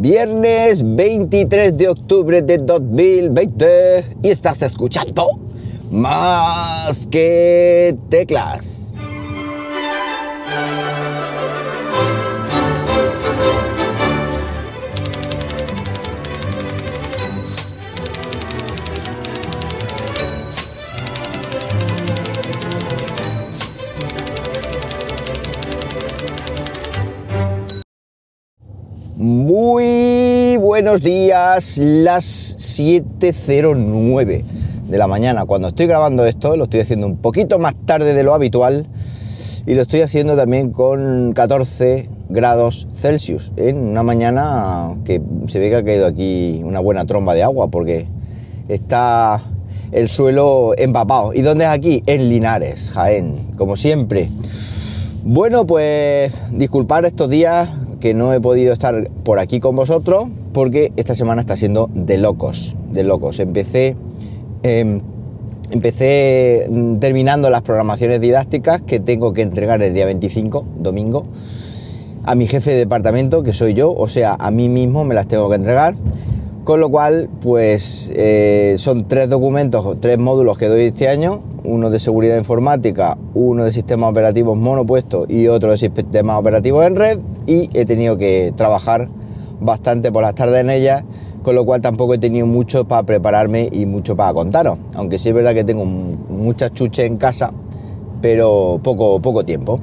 Viernes 23 de octubre de 2020 y estás escuchando más que teclas. Muy buenos días, las 7.09 de la mañana. Cuando estoy grabando esto, lo estoy haciendo un poquito más tarde de lo habitual y lo estoy haciendo también con 14 grados Celsius en una mañana que se ve que ha caído aquí una buena tromba de agua porque está el suelo empapado. ¿Y dónde es aquí? En Linares, Jaén, como siempre. Bueno, pues disculpar estos días que no he podido estar por aquí con vosotros porque esta semana está siendo de locos, de locos. Empecé, em, empecé mm, terminando las programaciones didácticas que tengo que entregar el día 25, domingo, a mi jefe de departamento, que soy yo, o sea, a mí mismo me las tengo que entregar. Con lo cual, pues eh, son tres documentos, tres módulos que doy este año, uno de seguridad informática, uno de sistemas operativos monopuestos y otro de sistemas operativos en red y he tenido que trabajar bastante por las tardes en ellas, con lo cual tampoco he tenido mucho para prepararme y mucho para contaros, aunque sí es verdad que tengo muchas chuches en casa, pero poco, poco tiempo.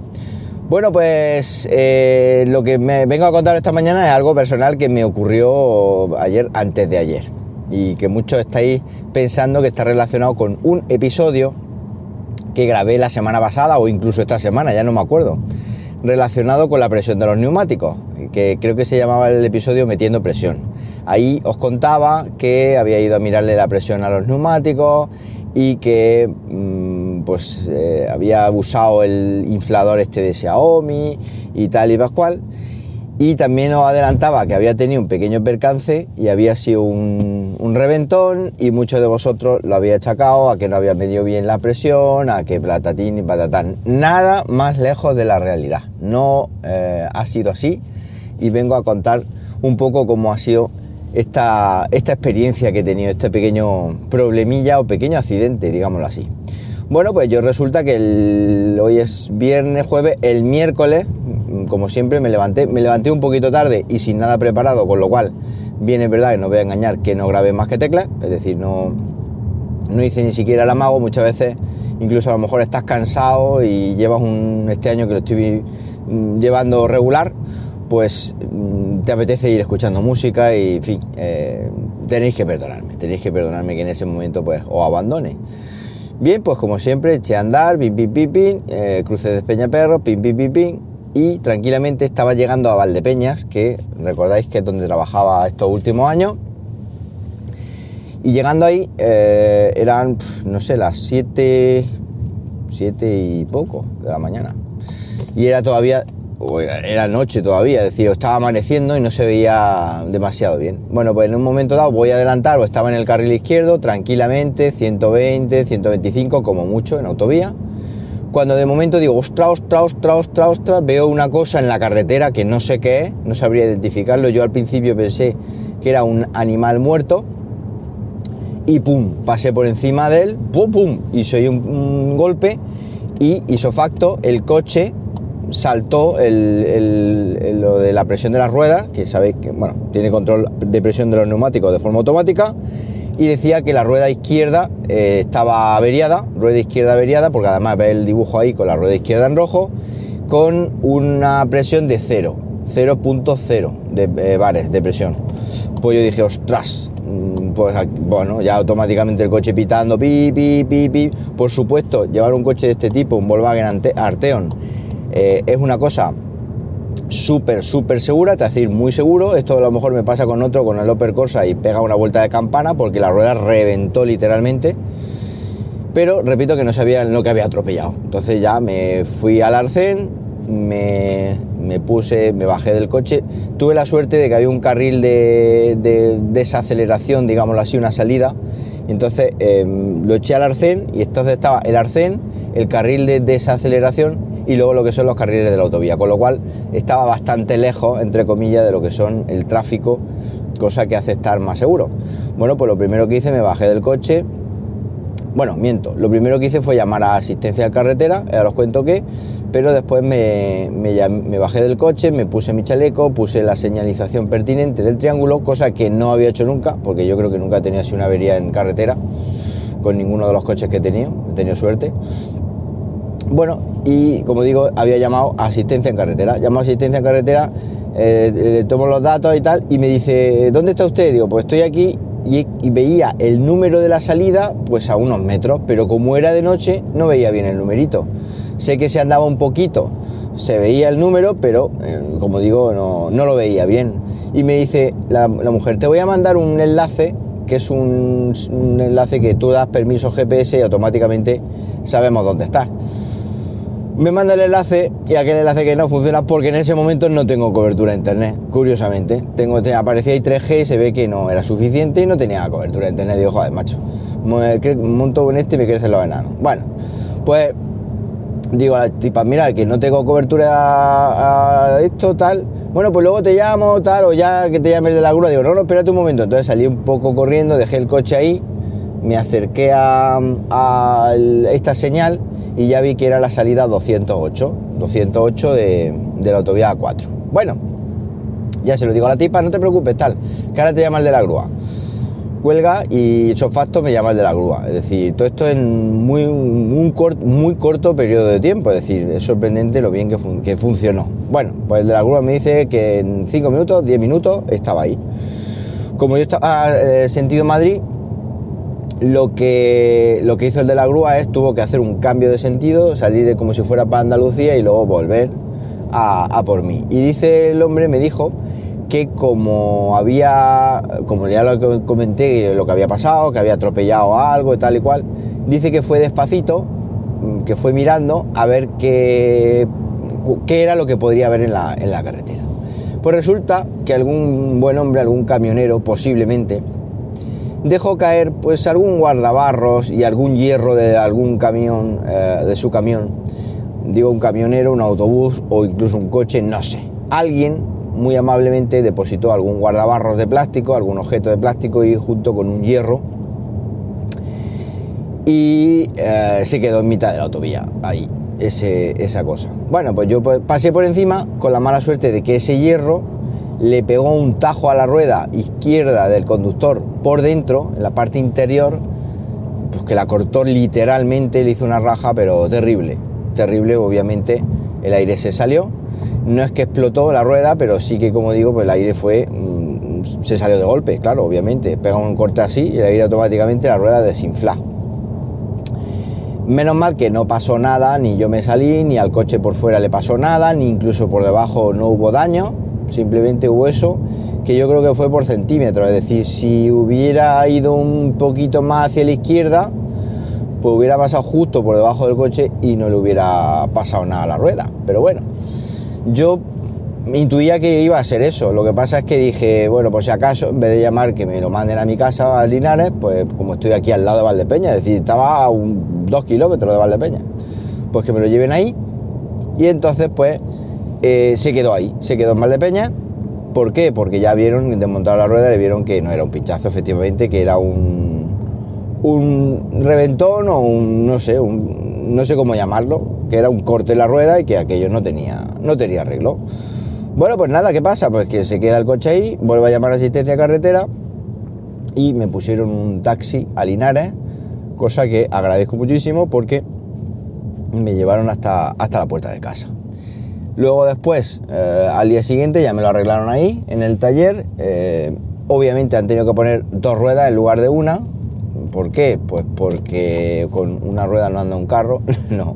Bueno, pues eh, lo que me vengo a contar esta mañana es algo personal que me ocurrió ayer, antes de ayer, y que muchos estáis pensando que está relacionado con un episodio que grabé la semana pasada o incluso esta semana, ya no me acuerdo, relacionado con la presión de los neumáticos, que creo que se llamaba el episodio Metiendo presión. Ahí os contaba que había ido a mirarle la presión a los neumáticos y que mm, pues eh, había usado el inflador este de Xiaomi y tal y pascual. Y también os adelantaba que había tenido un pequeño percance y había sido un, reventón y muchos de vosotros lo había achacado a que no había medido bien la presión, a que platatín y patatán. Nada más lejos de la realidad. No eh, ha sido así y vengo a contar un poco cómo ha sido esta, esta experiencia que he tenido, este pequeño problemilla o pequeño accidente, digámoslo así. Bueno, pues yo resulta que hoy es viernes, jueves, el miércoles como siempre, me levanté, me levanté un poquito tarde y sin nada preparado, con lo cual, viene verdad que no voy a engañar que no grabé más que teclas, es decir, no, no hice ni siquiera el amago, muchas veces incluso a lo mejor estás cansado y llevas un, este año que lo estoy llevando regular, pues mm, te apetece ir escuchando música y, en fin, eh, tenéis que perdonarme, tenéis que perdonarme que en ese momento pues os abandone. Bien, pues como siempre, eché a andar, pim, pim, pim, pim, eh, cruce de Peñaperro, pim, pim, pim, pim, y tranquilamente estaba llegando a Valdepeñas, que recordáis que es donde trabajaba estos últimos años. Y llegando ahí eh, eran, no sé, las 7, 7 y poco de la mañana. Y era todavía, era, noche todavía, es estaba amaneciendo y no se veía demasiado bien. Bueno, pues en un momento dado voy a adelantar o estaba en el carril izquierdo tranquilamente, 120, 125 como mucho en autovía cuando de momento digo, ostras, ostras, ostras, ostras, ostras, veo una cosa en la carretera que no sé qué es, no sabría identificarlo. Yo al principio pensé que era un animal muerto y pum, pasé por encima de él, pum, pum, y soy un, golpe y isofacto, el coche saltó el, lo de la presión de las ruedas, que sabéis que, bueno, tiene control de presión de los neumáticos de forma automática y decía que la rueda izquierda eh, estaba averiada, rueda izquierda averiada, porque además ve el dibujo ahí con la rueda izquierda en rojo, con una presión de 0, 0.0 de eh, bares de presión. Pues yo dije, ostras, mm, pues bueno, ya automáticamente el coche pitando, pi, pi, pi, pi. Por supuesto, llevar un coche de este tipo, un Volkswagen Arteon, eh, es una cosa súper, súper segura, te decir, muy seguro. Esto a lo mejor me pasa con otro, con el Opel Corsa y pega una vuelta de campana porque la rueda reventó literalmente. Pero repito que no sabía lo que había atropellado. Entonces ya me fui al arcén, me, puse, me bajé del coche. Tuve la suerte de que había un carril de, desaceleración, digámoslo así, una salida. entonces em, lo eché al arcén y entonces estaba el arcén, el carril de desaceleración y luego lo que son los carriles de la autovía, con lo cual estaba bastante lejos, entre comillas, de lo que son el tráfico, cosa que hace estar más seguro. Bueno, pues lo primero que hice, me bajé del coche, bueno, miento, lo primero que hice fue llamar a asistencia de carretera, ahora os cuento qué, pero después me, me, bajé del coche, me puse mi chaleco, puse la señalización pertinente del triángulo, cosa que no había hecho nunca, porque yo creo que nunca he tenido así una avería en carretera con ninguno de los coches que he tenido, he tenido suerte. Bueno, y como digo, había llamado a asistencia en carretera. Llamo a asistencia en carretera, eh, le tomo los datos y tal, y me dice, ¿dónde está usted? Digo, pues estoy aquí y, veía el número de la salida pues a unos metros, pero como era de noche no veía bien el numerito. Sé que se andaba un poquito, se veía el número, pero eh, como digo, no, lo veía bien. Y me dice la, mujer, te voy a mandar un enlace, que es un, un enlace que tú das permiso GPS y automáticamente sabemos dónde estás me manda el enlace y aquel enlace que no funciona porque en ese momento no tengo cobertura de internet, curiosamente. Tengo, aparecía ahí 3G y se ve que no era suficiente y no tenía cobertura de internet. Digo, joder, macho, monto en este y me crecen los enanos. Bueno, pues digo a la mira, que no tengo cobertura a esto, tal. Bueno, pues luego te llamo, tal, o ya que te llames de la grúa. Digo, no, no, espérate un momento. Entonces salí un poco corriendo, dejé el coche ahí, me acerqué a, esta señal y ya vi que era la salida 208, 208 de, la autovía A4. Bueno, ya se lo digo a la tipa, no te preocupes, tal, que ahora te llama el de la grúa. Cuelga y hecho facto me llama el de la grúa. Es decir, todo esto en muy, un muy corto periodo de tiempo. Es decir, es sorprendente lo bien que, funcionó. Bueno, pues el de la grúa me dice que en 5 minutos, 10 minutos estaba ahí. Como yo estaba eh, sentido Madrid, lo que, lo que hizo el de la grúa es tuvo que hacer un cambio de sentido, salir de como si fuera para Andalucía y luego volver a, por mí. Y dice el hombre, me dijo que como había, como ya lo comenté, lo que había pasado, que había atropellado algo y tal y cual, dice que fue despacito, que fue mirando a ver qué, qué era lo que podría haber en la, en la carretera. Pues resulta que algún buen hombre, algún camionero, posiblemente, dejó caer pues algún guardabarros y algún hierro de algún camión, eh, de su camión, digo un camionero, un autobús o incluso un coche, no sé. Alguien muy amablemente depositó algún guardabarros de plástico, algún objeto de plástico y junto con un hierro y eh, se quedó en mitad de la autovía, ahí, ese, esa cosa. Bueno, pues yo pues, pasé por encima con la mala suerte de que ese hierro le pegó un tajo a la rueda izquierda del conductor por dentro, en la parte interior, pues que la cortó literalmente, le hizo una raja, pero terrible, terrible, obviamente el aire se salió. No es que explotó la rueda, pero sí que, como digo, pues el aire fue, mm, se salió de golpe, claro, obviamente. Pega un corte así y el aire automáticamente la rueda desinfla. Menos mal que no pasó nada, ni yo me salí, ni al coche por fuera le pasó nada, ni incluso por debajo no hubo daño simplemente hubo eso, que yo creo que fue por centímetros, es decir, si hubiera ido un poquito más hacia la izquierda, pues hubiera pasado justo por debajo del coche y no le hubiera pasado nada a la rueda. Pero bueno, yo intuía que iba a ser eso. Lo que pasa es que dije, bueno, por si acaso, en vez de llamar que me lo manden a mi casa a Linares, pues como estoy aquí al lado de Valdepeña, es decir, estaba a un, dos kilómetros de Valdepeña, pues que me lo lleven ahí. Y entonces, pues eh, se quedó ahí, se quedó en Valdepeña. ¿Por qué? Porque ya vieron, desmontaron la rueda y vieron que no era un pinchazo, efectivamente, que era un, un reventón o un, no sé, un, no sé cómo llamarlo, que era un corte en la rueda y que aquello no tenía, no tenía arreglo. Bueno, pues nada, ¿qué pasa? Pues que se queda el coche ahí, vuelve a llamar a asistencia carretera y me pusieron un taxi a Linares, cosa que agradezco muchísimo porque me llevaron hasta, hasta la puerta de casa. Luego después, eh, al día siguiente, ya me lo arreglaron ahí, en el taller. Eh, obviamente han tenido que poner dos ruedas en lugar de una. ¿Por qué? Pues porque con una rueda no anda un carro. no.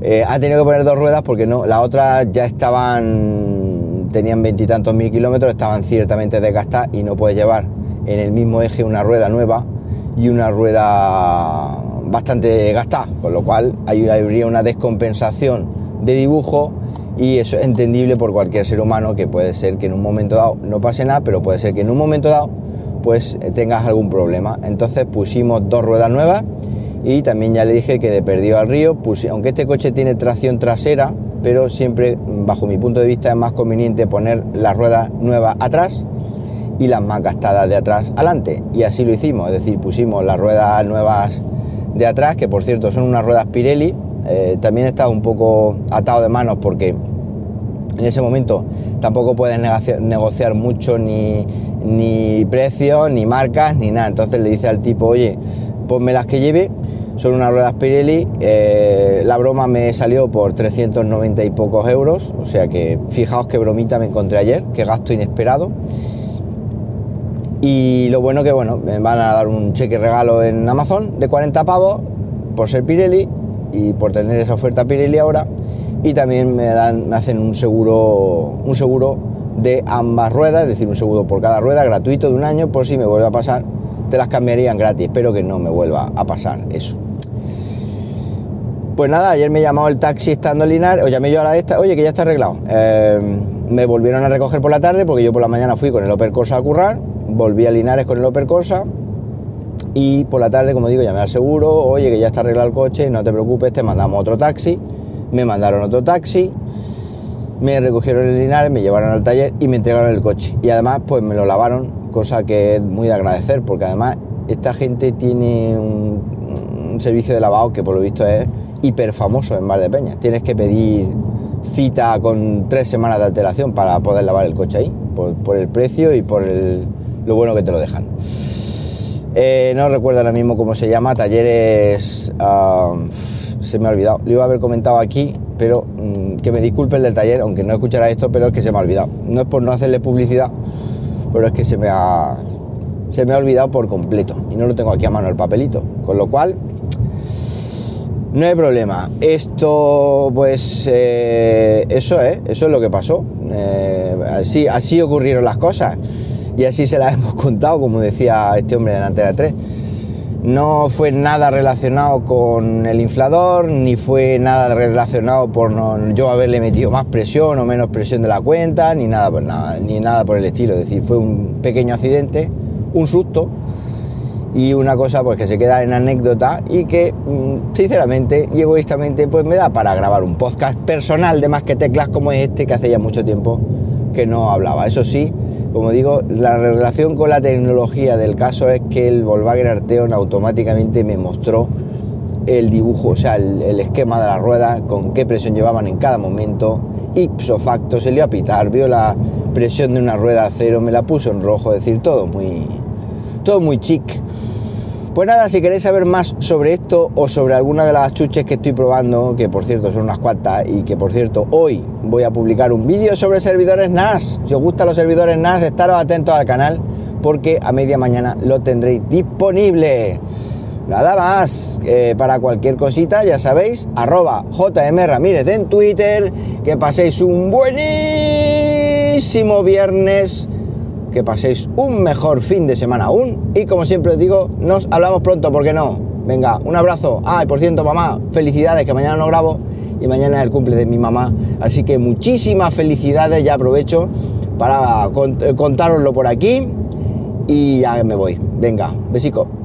Eh, han tenido que poner dos ruedas porque no, las otras ya estaban, tenían veintitantos mil kilómetros, estaban ciertamente desgastadas y no puedes llevar en el mismo eje una rueda nueva y una rueda bastante gastada, con lo cual habría una descompensación de dibujo y eso es entendible por cualquier ser humano que puede ser que en un momento dado no pase nada, pero puede ser que en un momento dado pues eh, tengas algún problema. Entonces pusimos dos ruedas nuevas Y también ya le dije que de perdido al río, aunque este coche tiene tracción trasera, pero siempre, bajo mi punto de vista, es más conveniente poner las ruedas nuevas atrás y las más gastadas de atrás adelante. Y así lo hicimos, es decir, pusimos las ruedas nuevas de atrás, que por cierto son unas ruedas Pirelli. Eh, también estaba un poco atado de manos porque en ese momento tampoco puedes negociar, mucho ni, ni precios, ni marcas, ni nada. Entonces le dice al tipo, oye, ponme las que lleve, son unas ruedas Pirelli, eh, la broma me salió por 390 y pocos euros, o sea que fijaos qué bromita me encontré ayer, qué gasto inesperado. Y lo bueno que, bueno, me van a dar un cheque regalo en Amazon de 40 pavos por ser Pirelli y por tener esa oferta Pirelli ahora. Y también me, dan, me hacen un seguro, un seguro de ambas ruedas, es decir, un seguro por cada rueda gratuito de un año por si me vuelve a pasar. Te las cambiarían gratis, espero que no me vuelva a pasar eso. Pues nada, ayer me llamó el taxi estando en Linares, o llamé yo a la esta, oye, que ya está arreglado. Eh, me volvieron a recoger por la tarde porque yo por la mañana fui con el Opel Corsa a currar volví a Linares con el Opel Corsa y por la tarde, como digo, llamé al seguro, oye, que ya está arreglado el coche, no te preocupes, te mandamos otro taxi. Me mandaron otro taxi, me recogieron en Linares, me llevaron al taller y me entregaron el coche. Y además, pues me lo lavaron, cosa que es muy de agradecer, porque además esta gente tiene un, servicio de lavado que por lo visto es hiper famoso en Valdepeñas. Tienes que pedir cita con tres semanas de alteración para poder lavar el coche ahí, por el precio y por el, lo bueno que te lo dejan. Eh, no recuerdo ahora mismo cómo se llama, talleres... Ah, se me ha olvidado, lo iba a haber comentado aquí, pero mm, que me disculpe el del taller, aunque no escuchará esto, pero es que se me ha olvidado. No es por no hacerle publicidad, pero es que se me ha, se me ha olvidado por completo y no lo tengo aquí a mano el papelito. Con lo cual, no hay problema. Esto, pues, eh, eso es, eso es lo que pasó. Eh, así, así ocurrieron las cosas y así se la hemos contado, como decía este hombre de la Antena 3. No fue nada relacionado con el inflador, ni fue nada relacionado por yo haberle metido más presión o menos presión de la cuenta, ni nada, por nada, ni nada por el estilo. Es decir, fue un pequeño accidente, un susto y una cosa pues que se queda en anécdota y que mm, sinceramente y egoístamente pues me da para grabar un podcast personal de más que teclas como es este que hace ya mucho tiempo que no hablaba. Eso sí, como digo, la relación con la tecnología del caso es que el Volkswagen Arteon automáticamente me mostró el dibujo, o sea, el, esquema de la rueda, con qué presión llevaban en cada momento, ipso facto, se le a pitar, vio la presión de una rueda a cero, me la puso en rojo, es decir, todo muy, todo muy chic. Pues nada, si queréis saber más sobre esto o sobre alguna de las chuches que estoy probando, que por cierto son unas cuantas y que por cierto hoy voy a publicar un vídeo sobre servidores NAS. Si os gustan los servidores NAS, estaros atentos al canal porque a media mañana lo tendréis disponible. Nada más, para cualquier cosita, ya sabéis, arroba JM Ramírez en Twitter, que paséis un buenísimo viernes que paséis un mejor fin de semana aún y como siempre os digo, nos hablamos pronto, ¿por qué no? Venga, un abrazo. Ah, y por cierto, mamá, felicidades, que mañana no grabo y mañana es el cumple de mi mamá. Así que muchísimas felicidades, ya aprovecho para contároslo por aquí y ya me voy. Venga, besico.